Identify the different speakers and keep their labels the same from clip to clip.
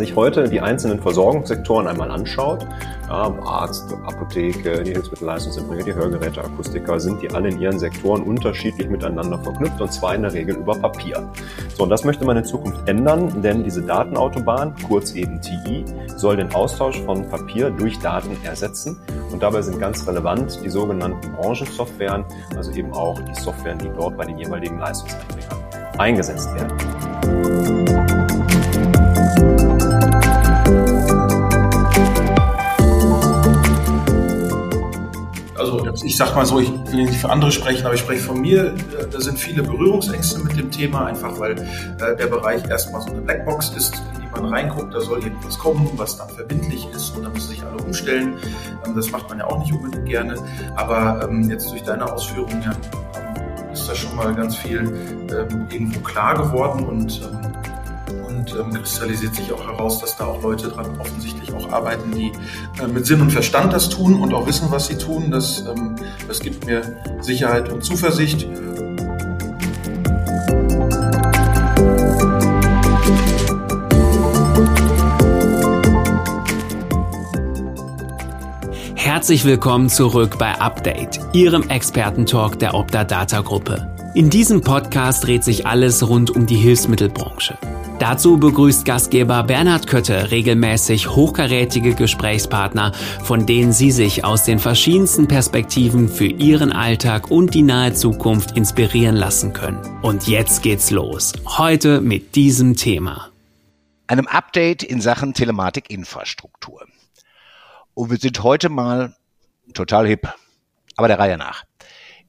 Speaker 1: sich heute die einzelnen Versorgungssektoren einmal anschaut, Arzt, Apotheke, die Hilfsmittelleistungserbringer, die Hörgeräte, Akustiker, sind die alle in ihren Sektoren unterschiedlich miteinander verknüpft und zwar in der Regel über Papier. So, und das möchte man in Zukunft ändern, denn diese Datenautobahn, kurz eben TI, soll den Austausch von Papier durch Daten ersetzen und dabei sind ganz relevant die sogenannten Branchensoftwaren, also eben auch die Softwaren, die dort bei den jeweiligen Leistungserbringern eingesetzt werden.
Speaker 2: Ich sag mal so, ich will nicht für andere sprechen, aber ich spreche von mir. Da sind viele Berührungsängste mit dem Thema, einfach weil äh, der Bereich erstmal so eine Blackbox ist, in die man reinguckt. Da soll irgendwas kommen, was dann verbindlich ist und da müssen sich alle umstellen. Ähm, das macht man ja auch nicht unbedingt gerne. Aber ähm, jetzt durch deine Ausführungen ja, ist da schon mal ganz viel ähm, irgendwo klar geworden und und ähm, kristallisiert sich auch heraus, dass da auch Leute dran offensichtlich auch arbeiten, die äh, mit Sinn und Verstand das tun und auch wissen, was sie tun. Das, ähm, das gibt mir Sicherheit und Zuversicht.
Speaker 3: Herzlich willkommen zurück bei Update, Ihrem Expertentalk der Opta Data Gruppe. In diesem Podcast dreht sich alles rund um die Hilfsmittelbranche. Dazu begrüßt Gastgeber Bernhard Kötte regelmäßig hochkarätige Gesprächspartner, von denen Sie sich aus den verschiedensten Perspektiven für Ihren Alltag und die nahe Zukunft inspirieren lassen können. Und jetzt geht's los. Heute mit diesem Thema.
Speaker 4: Einem Update in Sachen Telematikinfrastruktur. Und wir sind heute mal total hip. Aber der Reihe nach.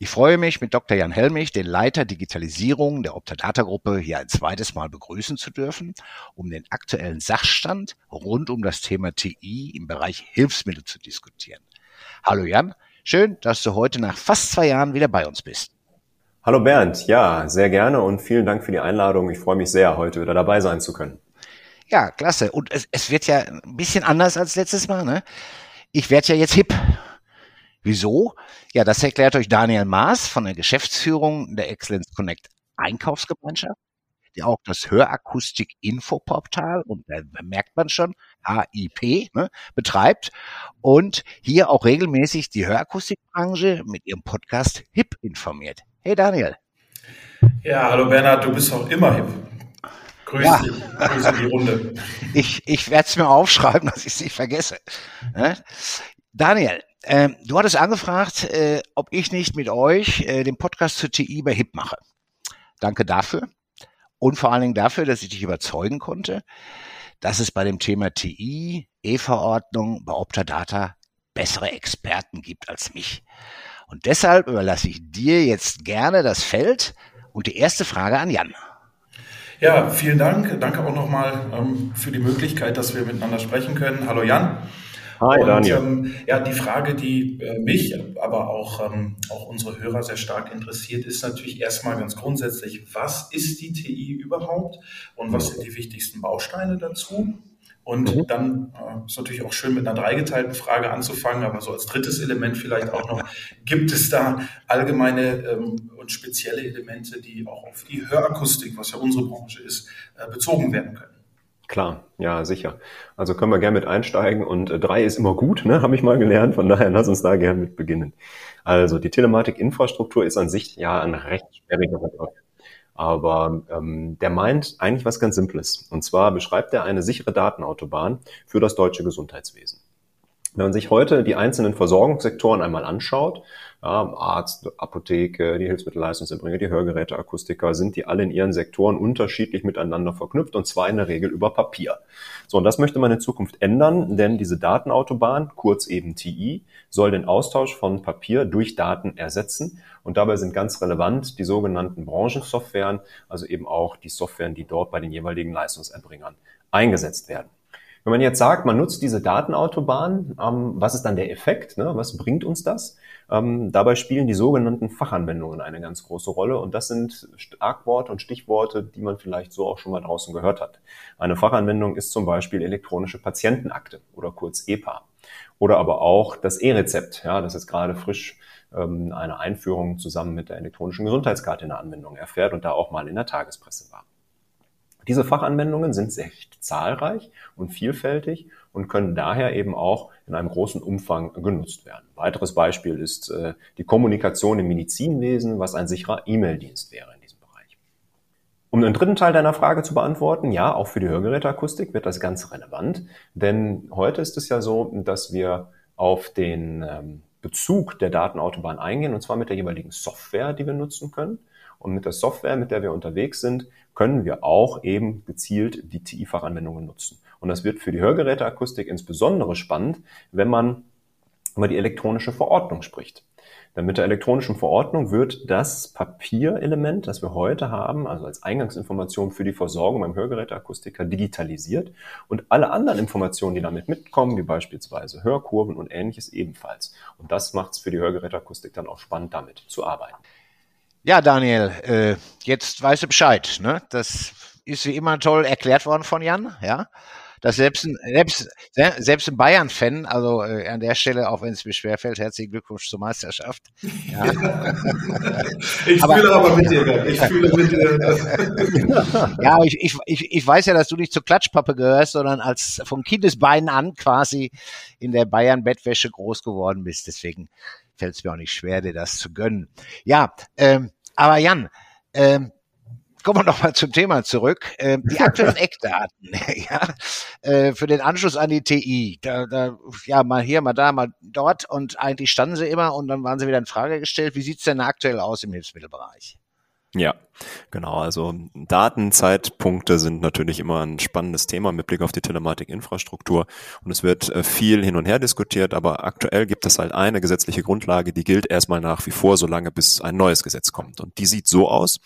Speaker 4: Ich freue mich, mit Dr. Jan Helmich, den Leiter Digitalisierung der Optadata-Gruppe, hier ein zweites Mal begrüßen zu dürfen, um den aktuellen Sachstand rund um das Thema TI im Bereich Hilfsmittel zu diskutieren. Hallo Jan, schön, dass du heute nach fast zwei Jahren wieder bei uns bist.
Speaker 1: Hallo Bernd, ja, sehr gerne und vielen Dank für die Einladung. Ich freue mich sehr, heute wieder dabei sein zu können.
Speaker 4: Ja, klasse. Und es, es wird ja ein bisschen anders als letztes Mal. Ne? Ich werde ja jetzt hip. Wieso? Ja, das erklärt euch Daniel Maas von der Geschäftsführung der Excellence Connect Einkaufsgemeinschaft, die auch das Hörakustik-Infoportal, und da merkt man schon, HIP, ne, betreibt und hier auch regelmäßig die Hörakustikbranche mit ihrem Podcast HIP informiert. Hey Daniel.
Speaker 2: Ja, hallo Bernhard, du bist auch immer hip. Grüß ja. dich, grüße die Runde.
Speaker 4: Ich, ich werde es mir aufschreiben, dass ich es nicht vergesse. Ne? Daniel, ähm, du hattest angefragt, äh, ob ich nicht mit euch äh, den Podcast zur TI bei HIP mache. Danke dafür. Und vor allen Dingen dafür, dass ich dich überzeugen konnte, dass es bei dem Thema TI, E-Verordnung, bei Optadata bessere Experten gibt als mich. Und deshalb überlasse ich dir jetzt gerne das Feld und die erste Frage an Jan.
Speaker 2: Ja, vielen Dank. Danke auch nochmal ähm, für die Möglichkeit, dass wir miteinander sprechen können. Hallo Jan. Hi, und, Daniel. Ähm, ja, die Frage, die äh, mich, aber auch, ähm, auch unsere Hörer sehr stark interessiert, ist natürlich erstmal ganz grundsätzlich, was ist die TI überhaupt und was sind die wichtigsten Bausteine dazu? Und mhm. dann äh, ist natürlich auch schön mit einer dreigeteilten Frage anzufangen, aber so als drittes Element vielleicht auch noch, gibt es da allgemeine ähm, und spezielle Elemente, die auch auf die Hörakustik, was ja unsere Branche ist, äh, bezogen werden können?
Speaker 1: Klar, ja, sicher. Also können wir gerne mit einsteigen und äh, drei ist immer gut, ne, habe ich mal gelernt. Von daher lass uns da gerne mit beginnen. Also die Telematikinfrastruktur ist an sich ja ein recht sperriger Begriff. Aber ähm, der meint eigentlich was ganz Simples. Und zwar beschreibt er eine sichere Datenautobahn für das deutsche Gesundheitswesen. Wenn man sich heute die einzelnen Versorgungssektoren einmal anschaut, ja, Arzt, Apotheke, die Hilfsmittelleistungserbringer, die Hörgeräte, Akustiker, sind die alle in ihren Sektoren unterschiedlich miteinander verknüpft und zwar in der Regel über Papier. So, und das möchte man in Zukunft ändern, denn diese Datenautobahn, kurz eben TI, soll den Austausch von Papier durch Daten ersetzen. Und dabei sind ganz relevant die sogenannten Branchensoftwaren, also eben auch die Softwaren, die dort bei den jeweiligen Leistungserbringern eingesetzt werden. Wenn man jetzt sagt, man nutzt diese Datenautobahn, ähm, was ist dann der Effekt? Ne? Was bringt uns das? Ähm, dabei spielen die sogenannten Fachanwendungen eine ganz große Rolle und das sind Schlagworte und Stichworte, die man vielleicht so auch schon mal draußen gehört hat. Eine Fachanwendung ist zum Beispiel elektronische Patientenakte oder kurz EPA oder aber auch das E-Rezept, ja, das jetzt gerade frisch ähm, eine Einführung zusammen mit der elektronischen Gesundheitskarte in der Anwendung erfährt und da auch mal in der Tagespresse war. Diese Fachanwendungen sind recht zahlreich und vielfältig und können daher eben auch in einem großen Umfang genutzt werden. Ein weiteres Beispiel ist äh, die Kommunikation im Medizinwesen, was ein sicherer E-Mail-Dienst wäre in diesem Bereich. Um den dritten Teil deiner Frage zu beantworten, ja, auch für die Hörgeräteakustik wird das ganz relevant, denn heute ist es ja so, dass wir auf den ähm, Bezug der Datenautobahn eingehen, und zwar mit der jeweiligen Software, die wir nutzen können. Und mit der Software, mit der wir unterwegs sind, können wir auch eben gezielt die TI-Fachanwendungen nutzen. Und das wird für die Hörgeräteakustik insbesondere spannend, wenn man über die elektronische Verordnung spricht. Denn mit der elektronischen Verordnung wird das Papierelement, das wir heute haben, also als Eingangsinformation für die Versorgung beim Hörgeräteakustiker, digitalisiert und alle anderen Informationen, die damit mitkommen, wie beispielsweise Hörkurven und ähnliches ebenfalls. Und das macht es für die Hörgeräteakustik dann auch spannend, damit zu arbeiten.
Speaker 4: Ja, Daniel, äh, jetzt weißt du Bescheid. Ne? Das ist wie immer toll erklärt worden von Jan. Ja, dass selbst ein, selbst, selbst ein Bayern-Fan, also äh, an der Stelle, auch wenn es mir schwerfällt, herzlichen Glückwunsch zur Meisterschaft. Ja.
Speaker 2: ich aber, fühle aber mit dir, ich fühle mit dir.
Speaker 4: ja, ich, ich, ich, ich weiß ja, dass du nicht zur Klatschpappe gehörst, sondern als von Kindesbeinen an quasi in der Bayern-Bettwäsche groß geworden bist. Deswegen fällt es mir auch nicht schwer, dir das zu gönnen. Ja, ähm, aber Jan, ähm, kommen wir nochmal zum Thema zurück. Ähm, die aktuellen Eckdaten ja, äh, für den Anschluss an die TI. Da, da, ja, mal hier, mal da, mal dort und eigentlich standen sie immer und dann waren sie wieder in Frage gestellt. Wie sieht's denn aktuell aus im Hilfsmittelbereich?
Speaker 1: Ja, genau. Also Datenzeitpunkte sind natürlich immer ein spannendes Thema mit Blick auf die Telematikinfrastruktur. Und es wird äh, viel hin und her diskutiert, aber aktuell gibt es halt eine gesetzliche Grundlage, die gilt erstmal nach wie vor, solange bis ein neues Gesetz kommt. Und die sieht so aus,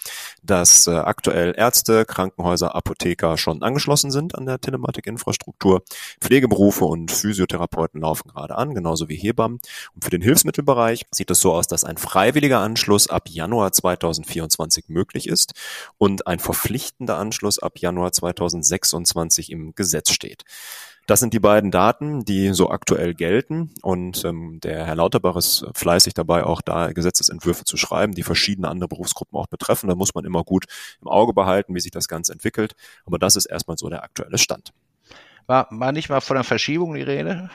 Speaker 1: dass äh, aktuell Ärzte, Krankenhäuser, Apotheker schon angeschlossen sind an der Telematikinfrastruktur. Pflegeberufe und Physiotherapeuten laufen gerade an, genauso wie Hebammen. Und für den Hilfsmittelbereich sieht es so aus, dass ein freiwilliger Anschluss ab Januar 2024 2020 möglich ist und ein verpflichtender Anschluss ab Januar 2026 im Gesetz steht. Das sind die beiden Daten, die so aktuell gelten. Und ähm, der Herr Lauterbach ist fleißig dabei, auch da Gesetzesentwürfe zu schreiben, die verschiedene andere Berufsgruppen auch betreffen. Da muss man immer gut im Auge behalten, wie sich das Ganze entwickelt. Aber das ist erstmal so der aktuelle Stand.
Speaker 4: War, war nicht mal von der Verschiebung die Rede?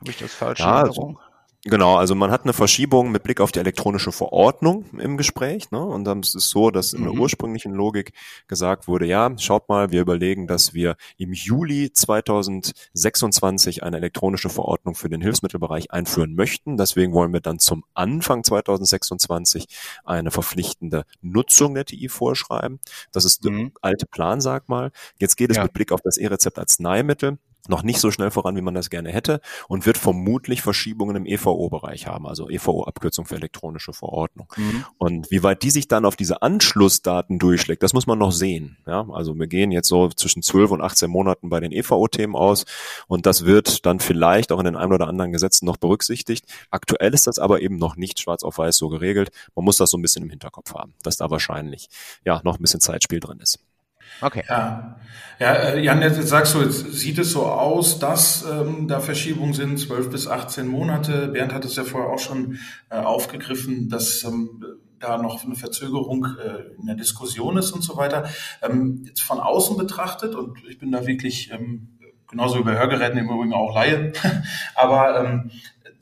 Speaker 4: Habe ich das falsch ja, in Erinnerung?
Speaker 1: Genau, also man hat eine Verschiebung mit Blick auf die elektronische Verordnung im Gespräch. Ne? Und dann ist es so, dass in der mhm. ursprünglichen Logik gesagt wurde, ja, schaut mal, wir überlegen, dass wir im Juli 2026 eine elektronische Verordnung für den Hilfsmittelbereich einführen möchten. Deswegen wollen wir dann zum Anfang 2026 eine verpflichtende Nutzung der TI vorschreiben. Das ist der mhm. alte Plan, sag mal. Jetzt geht es ja. mit Blick auf das E-Rezept Arzneimittel noch nicht so schnell voran, wie man das gerne hätte und wird vermutlich Verschiebungen im EVO-Bereich haben, also EVO-Abkürzung für elektronische Verordnung. Mhm. Und wie weit die sich dann auf diese Anschlussdaten durchschlägt, das muss man noch sehen. Ja, also wir gehen jetzt so zwischen 12 und 18 Monaten bei den EVO-Themen aus und das wird dann vielleicht auch in den ein oder anderen Gesetzen noch berücksichtigt. Aktuell ist das aber eben noch nicht schwarz auf weiß so geregelt. Man muss das so ein bisschen im Hinterkopf haben, dass da wahrscheinlich ja noch ein bisschen Zeitspiel drin ist.
Speaker 2: Okay. Ja, ja äh, Jan, jetzt sagst du, jetzt sieht es so aus, dass ähm, da Verschiebungen sind, 12 bis 18 Monate. Bernd hat es ja vorher auch schon äh, aufgegriffen, dass ähm, da noch eine Verzögerung äh, in der Diskussion ist und so weiter. Ähm, jetzt von außen betrachtet, und ich bin da wirklich ähm, genauso bei Hörgeräten im Übrigen auch Laie, aber ähm,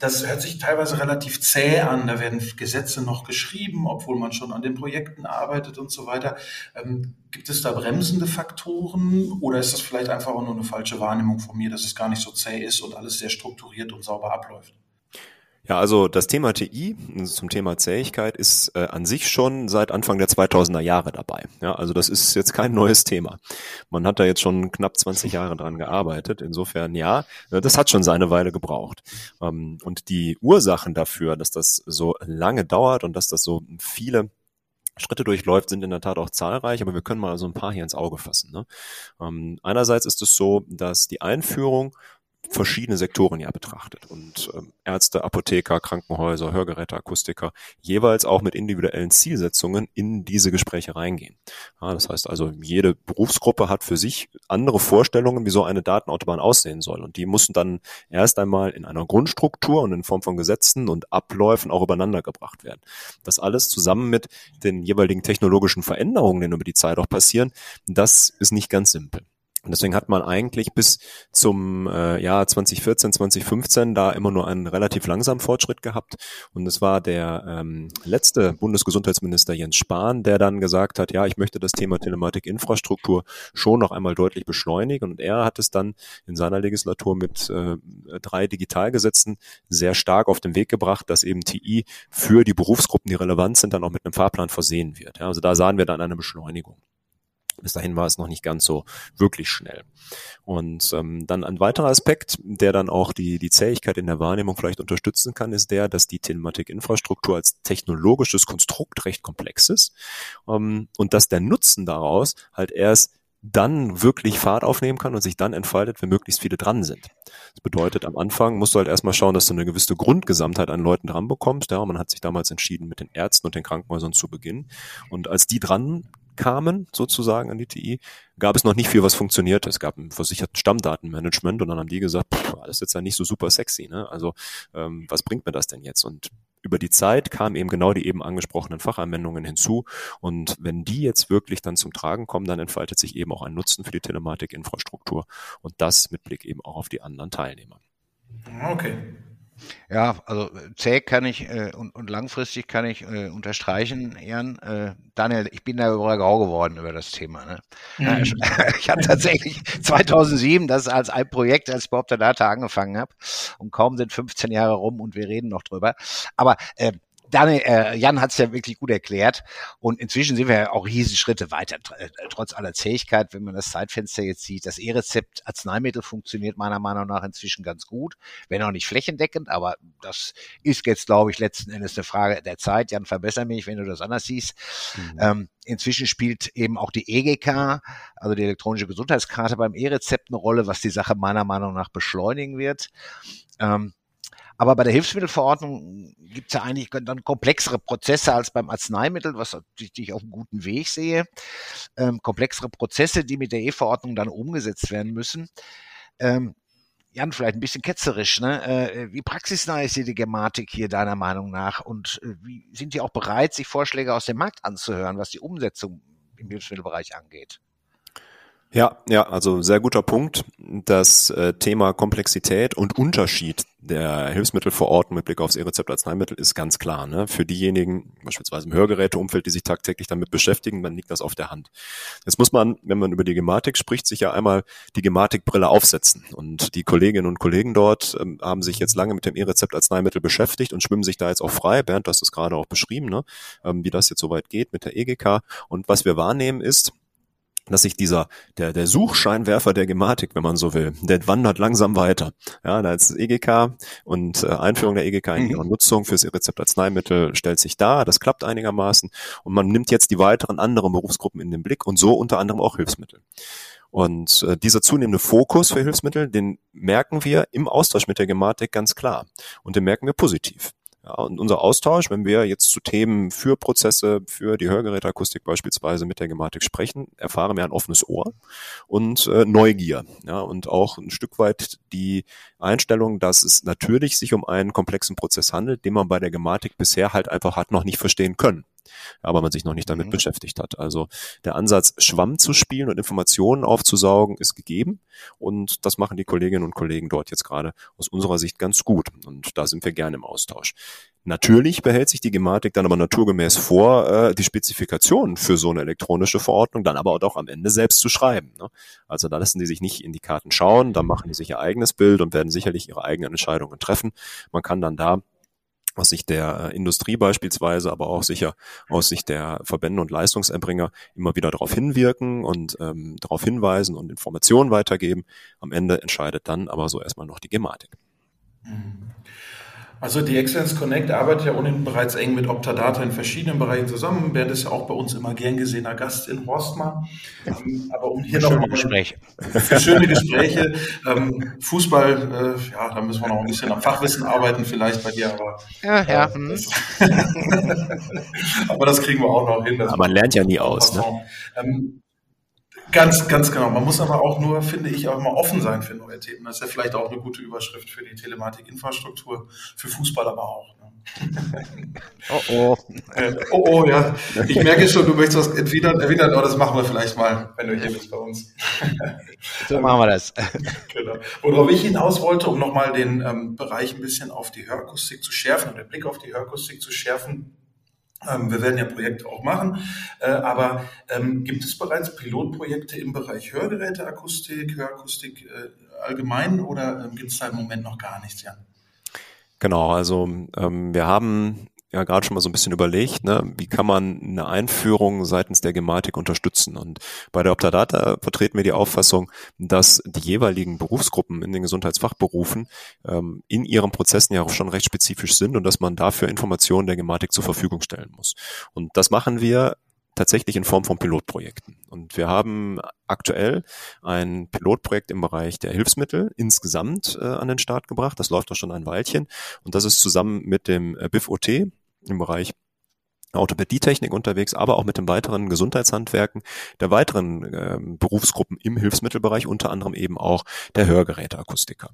Speaker 2: das hört sich teilweise relativ zäh an. Da werden Gesetze noch geschrieben, obwohl man schon an den Projekten arbeitet und so weiter. Ähm, gibt es da bremsende Faktoren oder ist das vielleicht einfach auch nur eine falsche Wahrnehmung von mir, dass es gar nicht so zäh ist und alles sehr strukturiert und sauber abläuft?
Speaker 1: Ja, also das Thema TI zum Thema Zähigkeit ist äh, an sich schon seit Anfang der 2000er Jahre dabei. Ja, also das ist jetzt kein neues Thema. Man hat da jetzt schon knapp 20 Jahre dran gearbeitet. Insofern ja, äh, das hat schon seine Weile gebraucht. Ähm, und die Ursachen dafür, dass das so lange dauert und dass das so viele Schritte durchläuft, sind in der Tat auch zahlreich, aber wir können mal so ein paar hier ins Auge fassen. Ne? Ähm, einerseits ist es so, dass die Einführung verschiedene Sektoren ja betrachtet und ähm, Ärzte, Apotheker, Krankenhäuser, Hörgeräte, Akustiker jeweils auch mit individuellen Zielsetzungen in diese Gespräche reingehen. Ja, das heißt also, jede Berufsgruppe hat für sich andere Vorstellungen, wie so eine Datenautobahn aussehen soll und die müssen dann erst einmal in einer Grundstruktur und in Form von Gesetzen und Abläufen auch übereinander gebracht werden. Das alles zusammen mit den jeweiligen technologischen Veränderungen, die über die Zeit auch passieren, das ist nicht ganz simpel. Und deswegen hat man eigentlich bis zum äh, Jahr 2014, 2015 da immer nur einen relativ langsamen Fortschritt gehabt. Und es war der ähm, letzte Bundesgesundheitsminister Jens Spahn, der dann gesagt hat, ja, ich möchte das Thema Telematikinfrastruktur schon noch einmal deutlich beschleunigen. Und er hat es dann in seiner Legislatur mit äh, drei Digitalgesetzen sehr stark auf den Weg gebracht, dass eben TI für die Berufsgruppen, die relevant sind, dann auch mit einem Fahrplan versehen wird. Ja, also da sahen wir dann eine Beschleunigung. Bis dahin war es noch nicht ganz so wirklich schnell. Und ähm, dann ein weiterer Aspekt, der dann auch die, die Zähigkeit in der Wahrnehmung vielleicht unterstützen kann, ist der, dass die Telematikinfrastruktur als technologisches Konstrukt recht komplex ist ähm, und dass der Nutzen daraus halt erst dann wirklich Fahrt aufnehmen kann und sich dann entfaltet, wenn möglichst viele dran sind. Das bedeutet, am Anfang musst du halt erstmal schauen, dass du eine gewisse Grundgesamtheit an Leuten dran bekommst. Ja, man hat sich damals entschieden, mit den Ärzten und den Krankenhäusern zu beginnen. Und als die dran kamen, sozusagen an die TI, gab es noch nicht viel, was funktionierte. Es gab ein versicherten Stammdatenmanagement und dann haben die gesagt, pff, das ist jetzt ja nicht so super sexy, ne? Also ähm, was bringt mir das denn jetzt? Und über die Zeit kamen eben genau die eben angesprochenen Fachanwendungen hinzu. Und wenn die jetzt wirklich dann zum Tragen kommen, dann entfaltet sich eben auch ein Nutzen für die Telematikinfrastruktur und das mit Blick eben auch auf die anderen Teilnehmer.
Speaker 4: Okay. Ja, also zäh kann ich äh, und, und langfristig kann ich äh, unterstreichen, Jan. Äh, Daniel, ich bin da überall grau geworden über das Thema. Ne? Mhm. Ich, ich habe tatsächlich 2007 das als ein Projekt, als ich bei Data angefangen habe und kaum sind 15 Jahre rum und wir reden noch drüber. Aber äh, Daniel, äh, Jan hat es ja wirklich gut erklärt. Und inzwischen sind wir ja auch riesige Schritte weiter, äh, trotz aller Zähigkeit, wenn man das Zeitfenster jetzt sieht. Das E-Rezept Arzneimittel funktioniert meiner Meinung nach inzwischen ganz gut, wenn auch nicht flächendeckend, aber das ist jetzt, glaube ich, letzten Endes eine Frage der Zeit. Jan, verbessere mich, wenn du das anders siehst. Mhm. Ähm, inzwischen spielt eben auch die EGK, also die elektronische Gesundheitskarte beim E-Rezept eine Rolle, was die Sache meiner Meinung nach beschleunigen wird. Ähm, aber bei der Hilfsmittelverordnung gibt es ja eigentlich dann komplexere Prozesse als beim Arzneimittel, was ich auf einem guten Weg sehe. Ähm, komplexere Prozesse, die mit der E-Verordnung dann umgesetzt werden müssen. Ähm, Jan, vielleicht ein bisschen ketzerisch, ne? Äh, wie praxisnah ist die Gematik hier deiner Meinung nach? Und äh, wie sind die auch bereit, sich Vorschläge aus dem Markt anzuhören, was die Umsetzung im Hilfsmittelbereich angeht?
Speaker 1: Ja, ja, also sehr guter Punkt. Das äh, Thema Komplexität und Unterschied der Hilfsmittelverordnung mit Blick aufs E-Rezept Arzneimittel ist ganz klar. Ne? Für diejenigen, beispielsweise im Hörgeräteumfeld, die sich tagtäglich damit beschäftigen, dann liegt das auf der Hand. Jetzt muss man, wenn man über die Gematik spricht, sich ja einmal die Gematikbrille aufsetzen. Und die Kolleginnen und Kollegen dort ähm, haben sich jetzt lange mit dem E-Rezept Arzneimittel beschäftigt und schwimmen sich da jetzt auch frei. Bernd, du hast es gerade auch beschrieben, ne? ähm, wie das jetzt soweit geht mit der EGK. Und was wir wahrnehmen ist, dass sich dieser, der, der Suchscheinwerfer der Gematik, wenn man so will, der wandert langsam weiter. Ja, da ist EGK und äh, Einführung der EGK in mhm. Nutzung fürs E-Rezept Arzneimittel stellt sich da. Das klappt einigermaßen. Und man nimmt jetzt die weiteren anderen Berufsgruppen in den Blick und so unter anderem auch Hilfsmittel. Und äh, dieser zunehmende Fokus für Hilfsmittel, den merken wir im Austausch mit der Gematik ganz klar. Und den merken wir positiv. Ja, und unser Austausch, wenn wir jetzt zu Themen für Prozesse, für die Hörgeräteakustik beispielsweise mit der Gematik sprechen, erfahren wir ein offenes Ohr und äh, Neugier. Ja, und auch ein Stück weit die Einstellung, dass es natürlich sich um einen komplexen Prozess handelt, den man bei der Gematik bisher halt einfach hat noch nicht verstehen können aber man sich noch nicht damit mhm. beschäftigt hat. Also der Ansatz, Schwamm zu spielen und Informationen aufzusaugen, ist gegeben und das machen die Kolleginnen und Kollegen dort jetzt gerade aus unserer Sicht ganz gut und da sind wir gerne im Austausch. Natürlich behält sich die Gematik dann aber naturgemäß vor, äh, die Spezifikationen für so eine elektronische Verordnung dann aber auch am Ende selbst zu schreiben. Ne? Also da lassen die sich nicht in die Karten schauen, da machen die sich ihr eigenes Bild und werden sicherlich ihre eigenen Entscheidungen treffen. Man kann dann da aus Sicht der äh, Industrie beispielsweise, aber auch sicher aus Sicht der Verbände und Leistungserbringer immer wieder darauf hinwirken und ähm, darauf hinweisen und Informationen weitergeben. Am Ende entscheidet dann aber so erstmal noch die Gematik.
Speaker 2: Mhm. Also die Excellence Connect arbeitet ja ohnehin bereits eng mit Optadata in verschiedenen Bereichen zusammen. Bernd ist ja auch bei uns immer gern gesehener Gast in Horstmar.
Speaker 4: Ähm, aber um hier noch schöne Gespräche.
Speaker 2: Für schöne Gespräche. Ähm, Fußball, äh, ja, da müssen wir noch ein bisschen am Fachwissen arbeiten vielleicht bei dir, aber
Speaker 4: ja, ja. Äh, hm.
Speaker 2: das, aber das kriegen wir auch noch hin.
Speaker 1: Aber man lernt ja nie aus. Ne?
Speaker 2: Ganz, ganz genau. Man muss aber auch nur, finde ich, auch mal offen sein für neue Themen. Das ist ja vielleicht auch eine gute Überschrift für die Telematikinfrastruktur, für Fußball aber auch. Ne?
Speaker 4: Oh oh.
Speaker 2: Äh, oh oh, ja. Ich merke schon, du möchtest was erwidern, erwidern, aber das machen wir vielleicht mal, wenn du hier bist bei uns.
Speaker 4: So machen wir das.
Speaker 2: Genau. Worauf ich hinaus wollte, um nochmal den ähm, Bereich ein bisschen auf die Hörakustik zu schärfen und den Blick auf die Hörakustik zu schärfen, wir werden ja Projekte auch machen, äh, aber ähm, gibt es bereits Pilotprojekte im Bereich Hörgeräteakustik, Hörakustik äh, allgemein oder ähm, gibt es da im Moment noch gar nichts, Jan?
Speaker 1: Genau, also wir haben ja gerade schon mal so ein bisschen überlegt, ne, wie kann man eine Einführung seitens der Gematik unterstützen. Und bei der Optadata vertreten wir die Auffassung, dass die jeweiligen Berufsgruppen in den Gesundheitsfachberufen ähm, in ihren Prozessen ja auch schon recht spezifisch sind und dass man dafür Informationen der Gematik zur Verfügung stellen muss. Und das machen wir tatsächlich in Form von Pilotprojekten. Und wir haben aktuell ein Pilotprojekt im Bereich der Hilfsmittel insgesamt äh, an den Start gebracht. Das läuft doch schon ein Weilchen. Und das ist zusammen mit dem äh, BIF-OT im Bereich Orthopädietechnik unterwegs, aber auch mit den weiteren Gesundheitshandwerken der weiteren äh, Berufsgruppen im Hilfsmittelbereich, unter anderem eben auch der Hörgeräteakustiker.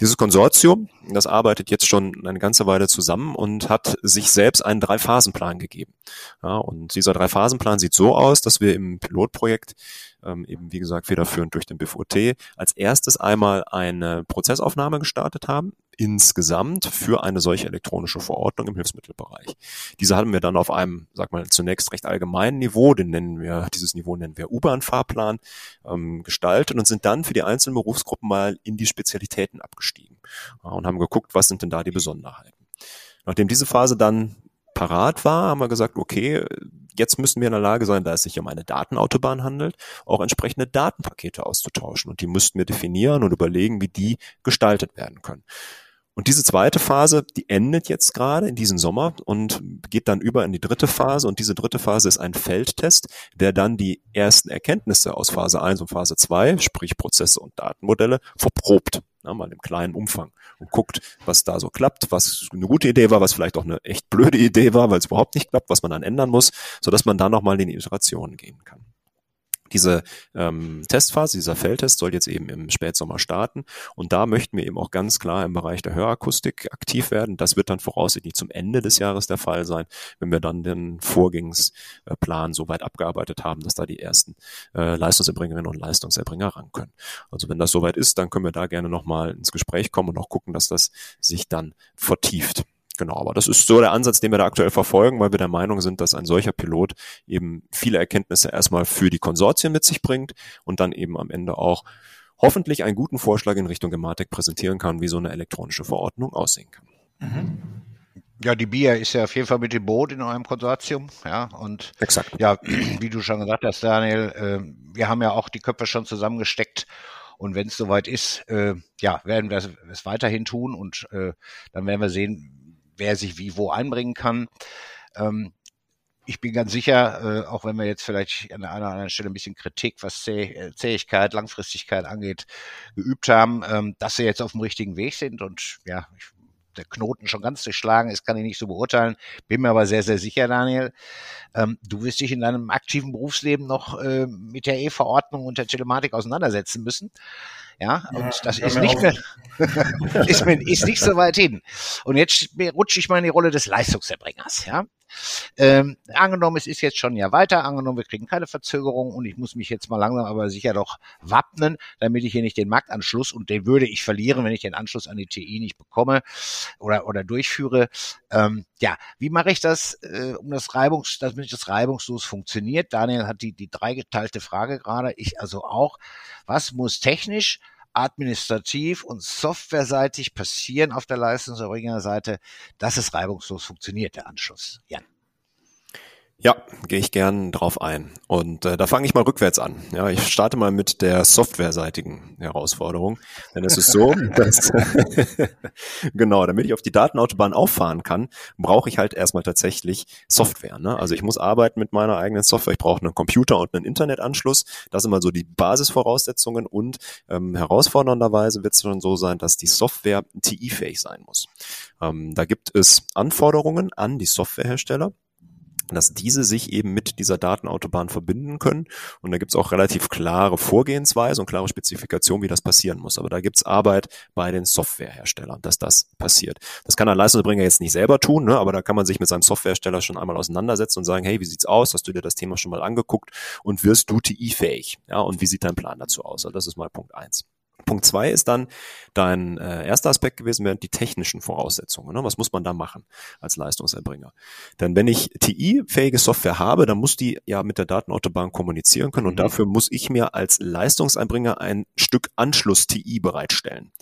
Speaker 1: Dieses Konsortium, das arbeitet jetzt schon eine ganze Weile zusammen und hat sich selbst einen Drei-Phasen-Plan gegeben. Ja, und dieser Drei-Phasen-Plan sieht so aus, dass wir im Pilotprojekt ähm, eben wie gesagt federführend durch den BIFOT, als erstes einmal eine Prozessaufnahme gestartet haben, insgesamt für eine solche elektronische Verordnung im Hilfsmittelbereich. Diese hatten wir dann auf einem, sag mal, zunächst recht allgemeinen Niveau, den nennen wir, dieses Niveau nennen wir U-Bahn-Fahrplan, ähm, gestaltet und sind dann für die einzelnen Berufsgruppen mal in die Spezialitäten abgestiegen ja, und haben geguckt, was sind denn da die Besonderheiten. Nachdem diese Phase dann parat war, haben wir gesagt, okay, jetzt müssen wir in der Lage sein, da es sich um eine Datenautobahn handelt, auch entsprechende Datenpakete auszutauschen. Und die müssten wir definieren und überlegen, wie die gestaltet werden können. Und diese zweite Phase, die endet jetzt gerade in diesem Sommer und geht dann über in die dritte Phase. Und diese dritte Phase ist ein Feldtest, der dann die ersten Erkenntnisse aus Phase 1 und Phase 2, sprich Prozesse und Datenmodelle, verprobt. Na, mal im kleinen Umfang und guckt, was da so klappt, was eine gute Idee war, was vielleicht auch eine echt blöde Idee war, weil es überhaupt nicht klappt, was man dann ändern muss, sodass man da nochmal in die Iterationen gehen kann. Diese ähm, Testphase, dieser Feldtest soll jetzt eben im Spätsommer starten und da möchten wir eben auch ganz klar im Bereich der Hörakustik aktiv werden. Das wird dann voraussichtlich zum Ende des Jahres der Fall sein, wenn wir dann den Vorgingsplan so weit abgearbeitet haben, dass da die ersten äh, Leistungserbringerinnen und Leistungserbringer ran können. Also wenn das soweit ist, dann können wir da gerne nochmal ins Gespräch kommen und auch gucken, dass das sich dann vertieft. Genau, aber das ist so der Ansatz, den wir da aktuell verfolgen, weil wir der Meinung sind, dass ein solcher Pilot eben viele Erkenntnisse erstmal für die Konsortien mit sich bringt und dann eben am Ende auch hoffentlich einen guten Vorschlag in Richtung Gematik präsentieren kann, wie so eine elektronische Verordnung aussehen kann. Mhm.
Speaker 4: Ja, die BIA ist ja auf jeden Fall mit dem Boot in eurem Konsortium, ja, und
Speaker 1: Exakt.
Speaker 4: ja, wie du schon gesagt hast, Daniel, äh, wir haben ja auch die Köpfe schon zusammengesteckt und wenn es soweit ist, äh, ja, werden wir es weiterhin tun und äh, dann werden wir sehen, wer sich wie wo einbringen kann. Ähm, ich bin ganz sicher, äh, auch wenn wir jetzt vielleicht an der einen oder anderen Stelle ein bisschen Kritik, was Zäh äh, Zähigkeit, Langfristigkeit angeht, geübt haben, ähm, dass sie jetzt auf dem richtigen Weg sind und ja, ich, der Knoten schon ganz durchschlagen ist, kann ich nicht so beurteilen. Bin mir aber sehr, sehr sicher, Daniel. Ähm, du wirst dich in deinem aktiven Berufsleben noch äh, mit der E-Verordnung und der Telematik auseinandersetzen müssen. Ja, und ja, das ist nicht mehr, ist, mir, ist nicht so weit hin. Und jetzt rutsche ich mal in die Rolle des Leistungserbringers. Ja, ähm, angenommen, es ist jetzt schon ja weiter, angenommen, wir kriegen keine Verzögerung und ich muss mich jetzt mal langsam aber sicher doch wappnen, damit ich hier nicht den Marktanschluss und den würde ich verlieren, wenn ich den Anschluss an die TI nicht bekomme oder, oder durchführe. Ähm, ja, wie mache ich das, äh, um das Reibungs, damit das reibungslos funktioniert? Daniel hat die, die dreigeteilte Frage gerade, ich also auch. Was muss technisch administrativ und softwareseitig passieren auf der Leistungserbringerseite, dass es reibungslos funktioniert, der Anschluss. Jan.
Speaker 1: Ja, gehe ich gern drauf ein. Und äh, da fange ich mal rückwärts an. Ja, ich starte mal mit der softwareseitigen Herausforderung. Denn es ist so, dass genau, damit ich auf die Datenautobahn auffahren kann, brauche ich halt erstmal tatsächlich Software. Ne? Also ich muss arbeiten mit meiner eigenen Software. Ich brauche einen Computer und einen Internetanschluss. Das sind mal so die Basisvoraussetzungen. Und ähm, herausfordernderweise wird es schon so sein, dass die Software TI-fähig sein muss. Ähm, da gibt es Anforderungen an die Softwarehersteller dass diese sich eben mit dieser Datenautobahn verbinden können. Und da gibt es auch relativ klare Vorgehensweise und klare Spezifikation, wie das passieren muss. Aber da gibt es Arbeit bei den Softwareherstellern, dass das passiert. Das kann ein Leistungserbringer jetzt nicht selber tun, ne? aber da kann man sich mit seinem Softwarehersteller schon einmal auseinandersetzen und sagen, hey, wie sieht's aus? Hast du dir das Thema schon mal angeguckt und wirst du TI-fähig? Ja, und wie sieht dein Plan dazu aus? Also das ist mal Punkt eins. Punkt zwei ist dann dein äh, erster Aspekt gewesen, wären die technischen Voraussetzungen. Ne? Was muss man da machen als Leistungserbringer? Denn wenn ich TI-fähige Software habe, dann muss die ja mit der Datenautobahn kommunizieren können und mhm. dafür muss ich mir als Leistungserbringer ein Stück Anschluss-TI bereitstellen.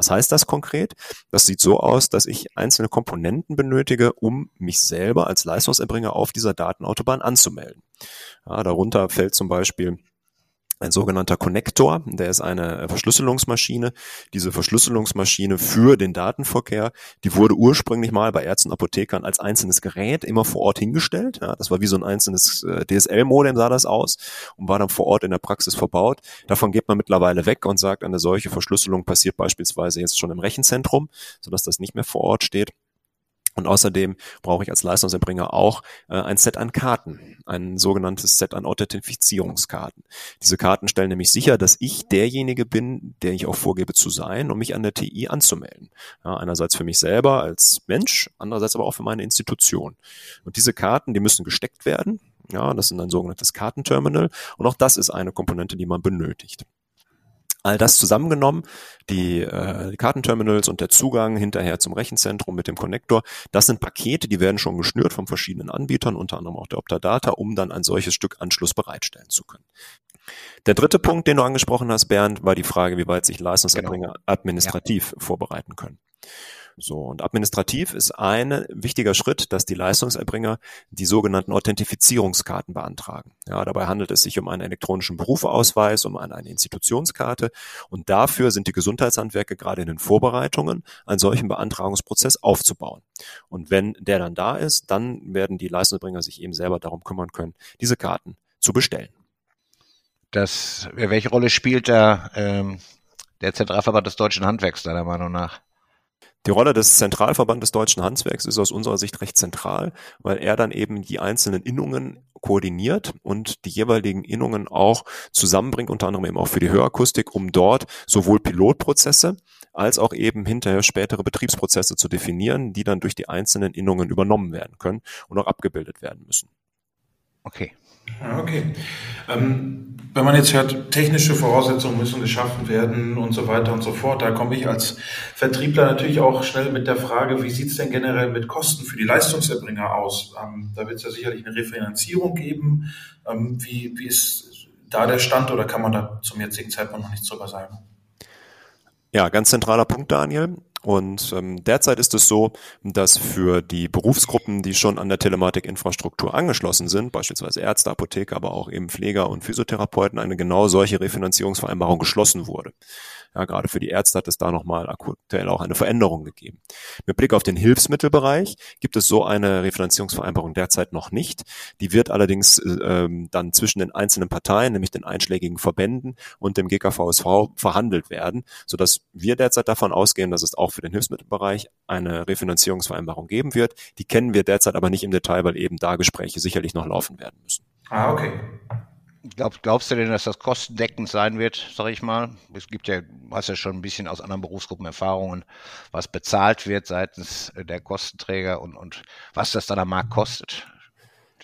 Speaker 1: Was heißt das konkret? Das sieht so aus, dass ich einzelne Komponenten benötige, um mich selber als Leistungserbringer auf dieser Datenautobahn anzumelden. Ja, darunter fällt zum Beispiel ein sogenannter Connector, der ist eine Verschlüsselungsmaschine. Diese Verschlüsselungsmaschine für den Datenverkehr, die wurde ursprünglich mal bei Ärzten und Apothekern als einzelnes Gerät immer vor Ort hingestellt. Ja, das war wie so ein einzelnes äh, DSL-Modem sah das aus und war dann vor Ort in der Praxis verbaut. Davon geht man mittlerweile weg und sagt, eine solche Verschlüsselung passiert beispielsweise jetzt schon im Rechenzentrum, sodass das nicht mehr vor Ort steht. Und außerdem brauche ich als Leistungserbringer auch äh, ein Set an Karten, ein sogenanntes Set an Authentifizierungskarten. Diese Karten stellen nämlich sicher, dass ich derjenige bin, der ich auch vorgebe zu sein, um mich an der TI anzumelden. Ja, einerseits für mich selber als Mensch, andererseits aber auch für meine Institution. Und diese Karten, die müssen gesteckt werden. Ja, das ist ein sogenanntes Kartenterminal. Und auch das ist eine Komponente, die man benötigt. All das zusammengenommen, die, äh, die Kartenterminals und der Zugang hinterher zum Rechenzentrum mit dem Connector, das sind Pakete, die werden schon geschnürt von verschiedenen Anbietern, unter anderem auch der Optadata, um dann ein solches Stück Anschluss bereitstellen zu können. Der dritte Punkt, den du angesprochen hast, Bernd, war die Frage, wie weit sich Leistungserbringer genau. administrativ ja. vorbereiten können. So, und administrativ ist ein wichtiger Schritt, dass die Leistungserbringer die sogenannten Authentifizierungskarten beantragen. Ja, dabei handelt es sich um einen elektronischen Berufsausweis, um eine, eine Institutionskarte. Und dafür sind die Gesundheitshandwerke gerade in den Vorbereitungen, einen solchen Beantragungsprozess aufzubauen. Und wenn der dann da ist, dann werden die Leistungserbringer sich eben selber darum kümmern können, diese Karten zu bestellen.
Speaker 4: Das, welche Rolle spielt da ähm, der Zentralverband des deutschen Handwerks deiner Meinung nach?
Speaker 1: Die Rolle des Zentralverbandes Deutschen Handwerks ist aus unserer Sicht recht zentral, weil er dann eben die einzelnen Innungen koordiniert und die jeweiligen Innungen auch zusammenbringt, unter anderem eben auch für die Hörakustik, um dort sowohl Pilotprozesse als auch eben hinterher spätere Betriebsprozesse zu definieren, die dann durch die einzelnen Innungen übernommen werden können und auch abgebildet werden müssen.
Speaker 2: Okay. Okay. Ähm, wenn man jetzt hört, technische Voraussetzungen müssen geschaffen werden und so weiter und so fort, da komme ich als Vertriebler natürlich auch schnell mit der Frage, wie sieht es denn generell mit Kosten für die Leistungserbringer aus? Ähm, da wird es ja sicherlich eine Refinanzierung geben. Ähm, wie, wie ist da der Stand oder kann man da zum jetzigen Zeitpunkt noch nichts drüber sagen?
Speaker 1: Ja, ganz zentraler Punkt, Daniel. Und ähm, derzeit ist es so, dass für die Berufsgruppen, die schon an der Telematikinfrastruktur angeschlossen sind, beispielsweise Ärzte, Apotheker, aber auch eben Pfleger und Physiotherapeuten, eine genau solche Refinanzierungsvereinbarung geschlossen wurde. Ja, gerade für die Ärzte hat es da nochmal aktuell auch eine Veränderung gegeben. Mit Blick auf den Hilfsmittelbereich gibt es so eine Refinanzierungsvereinbarung derzeit noch nicht. Die wird allerdings äh, dann zwischen den einzelnen Parteien, nämlich den einschlägigen Verbänden und dem GKVSV verhandelt werden, sodass wir derzeit davon ausgehen, dass es auch für den Hilfsmittelbereich eine Refinanzierungsvereinbarung geben wird. Die kennen wir derzeit aber nicht im Detail, weil eben da Gespräche sicherlich noch laufen werden müssen.
Speaker 2: Ah, okay.
Speaker 4: Glaub, glaubst du denn, dass das kostendeckend sein wird, sag ich mal? Es gibt ja, du hast ja schon ein bisschen aus anderen Berufsgruppen Erfahrungen, was bezahlt wird seitens der Kostenträger und, und was das dann am Markt kostet.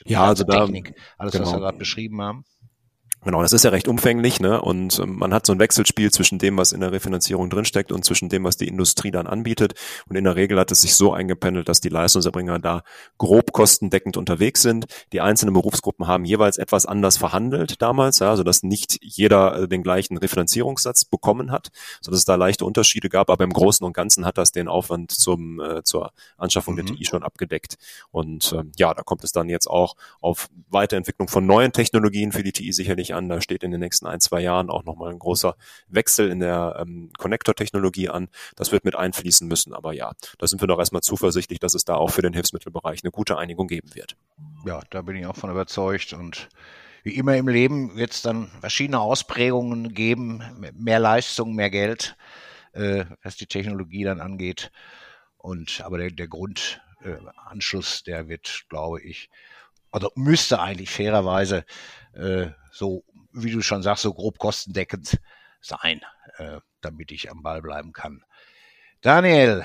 Speaker 1: Ja, also
Speaker 4: Technik, da, alles, genau. was wir gerade beschrieben haben.
Speaker 1: Genau, das ist ja recht umfänglich, ne? Und ähm, man hat so ein Wechselspiel zwischen dem, was in der Refinanzierung drinsteckt und zwischen dem, was die Industrie dann anbietet. Und in der Regel hat es sich so eingependelt, dass die Leistungserbringer da grob kostendeckend unterwegs sind. Die einzelnen Berufsgruppen haben jeweils etwas anders verhandelt damals, ja, sodass nicht jeder äh, den gleichen Refinanzierungssatz bekommen hat, sodass es da leichte Unterschiede gab. Aber im Großen und Ganzen hat das den Aufwand zum äh, zur Anschaffung mhm. der TI schon abgedeckt. Und ähm, ja, da kommt es dann jetzt auch auf Weiterentwicklung von neuen Technologien für die TI sicherlich an. Da steht in den nächsten ein, zwei Jahren auch nochmal ein großer Wechsel in der ähm, Connector-Technologie an. Das wird mit einfließen müssen. Aber ja, da sind wir doch erstmal zuversichtlich, dass es da auch für den Hilfsmittelbereich eine gute Einigung geben wird.
Speaker 4: Ja, da bin ich auch von überzeugt. Und wie immer im Leben wird es dann verschiedene Ausprägungen geben, mehr Leistung, mehr Geld, äh, was die Technologie dann angeht. Und aber der, der Grundanschluss, äh, der wird, glaube ich, oder müsste eigentlich fairerweise äh, so wie du schon sagst, so grob kostendeckend sein, äh, damit ich am Ball bleiben kann. Daniel,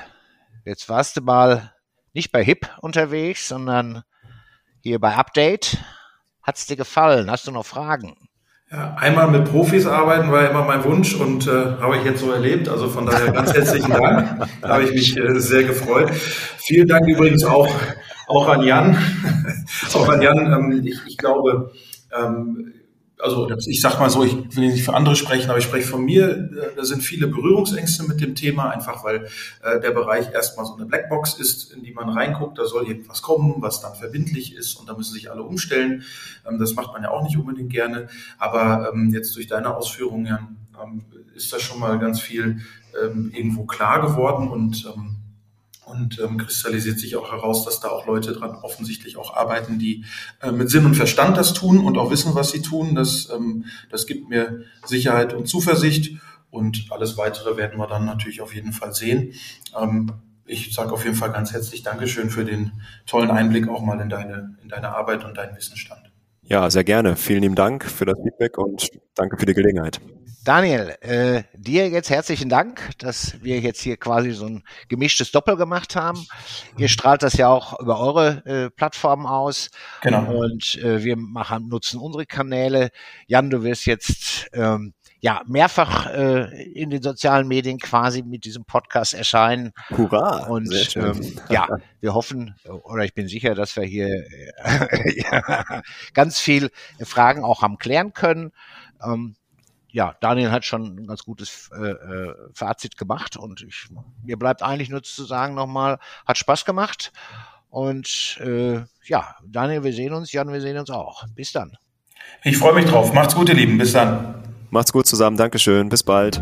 Speaker 4: jetzt warst du mal nicht bei HIP unterwegs, sondern hier bei Update. Hat's dir gefallen? Hast du noch Fragen?
Speaker 2: Ja, einmal mit Profis arbeiten war immer mein Wunsch und äh, habe ich jetzt so erlebt. Also von daher ganz herzlichen Dank. Da habe ich mich äh, sehr gefreut. Vielen Dank übrigens auch, auch an Jan. auch an Jan. Ähm, ich, ich glaube, ähm, also ich sag mal so, ich will nicht für andere sprechen, aber ich spreche von mir, äh, da sind viele Berührungsängste mit dem Thema, einfach weil äh, der Bereich erstmal so eine Blackbox ist, in die man reinguckt, da soll irgendwas kommen, was dann verbindlich ist und da müssen sich alle umstellen. Ähm, das macht man ja auch nicht unbedingt gerne, aber ähm, jetzt durch deine Ausführungen Jan, ähm, ist das schon mal ganz viel ähm, irgendwo klar geworden und und ähm, kristallisiert sich auch heraus, dass da auch Leute dran offensichtlich auch arbeiten, die äh, mit Sinn und Verstand das tun und auch wissen, was sie tun. Das, ähm, das gibt mir Sicherheit und Zuversicht und alles Weitere werden wir dann natürlich auf jeden Fall sehen. Ähm, ich sage auf jeden Fall ganz herzlich Dankeschön für den tollen Einblick auch mal in deine, in deine Arbeit und deinen Wissensstand.
Speaker 1: Ja, sehr gerne. Vielen lieben Dank für das Feedback und danke für die Gelegenheit.
Speaker 4: Daniel, äh, dir jetzt herzlichen Dank, dass wir jetzt hier quasi so ein gemischtes Doppel gemacht haben. Ihr strahlt das ja auch über eure äh, Plattformen aus. Genau. Und äh, wir machen, nutzen unsere Kanäle. Jan, du wirst jetzt ähm, ja mehrfach äh, in den sozialen Medien quasi mit diesem Podcast erscheinen.
Speaker 1: Hurra!
Speaker 4: Und ähm, ja, wir hoffen oder ich bin sicher, dass wir hier äh, ja, ganz viel Fragen auch haben klären können. Ähm, ja, Daniel hat schon ein ganz gutes äh, äh, Fazit gemacht und ich, mir bleibt eigentlich nur zu sagen nochmal, hat Spaß gemacht und äh, ja, Daniel, wir sehen uns, Jan, wir sehen uns auch. Bis dann.
Speaker 2: Ich freue mich drauf. Macht's gut, ihr Lieben. Bis dann.
Speaker 1: Macht's gut zusammen. Dankeschön. Bis bald.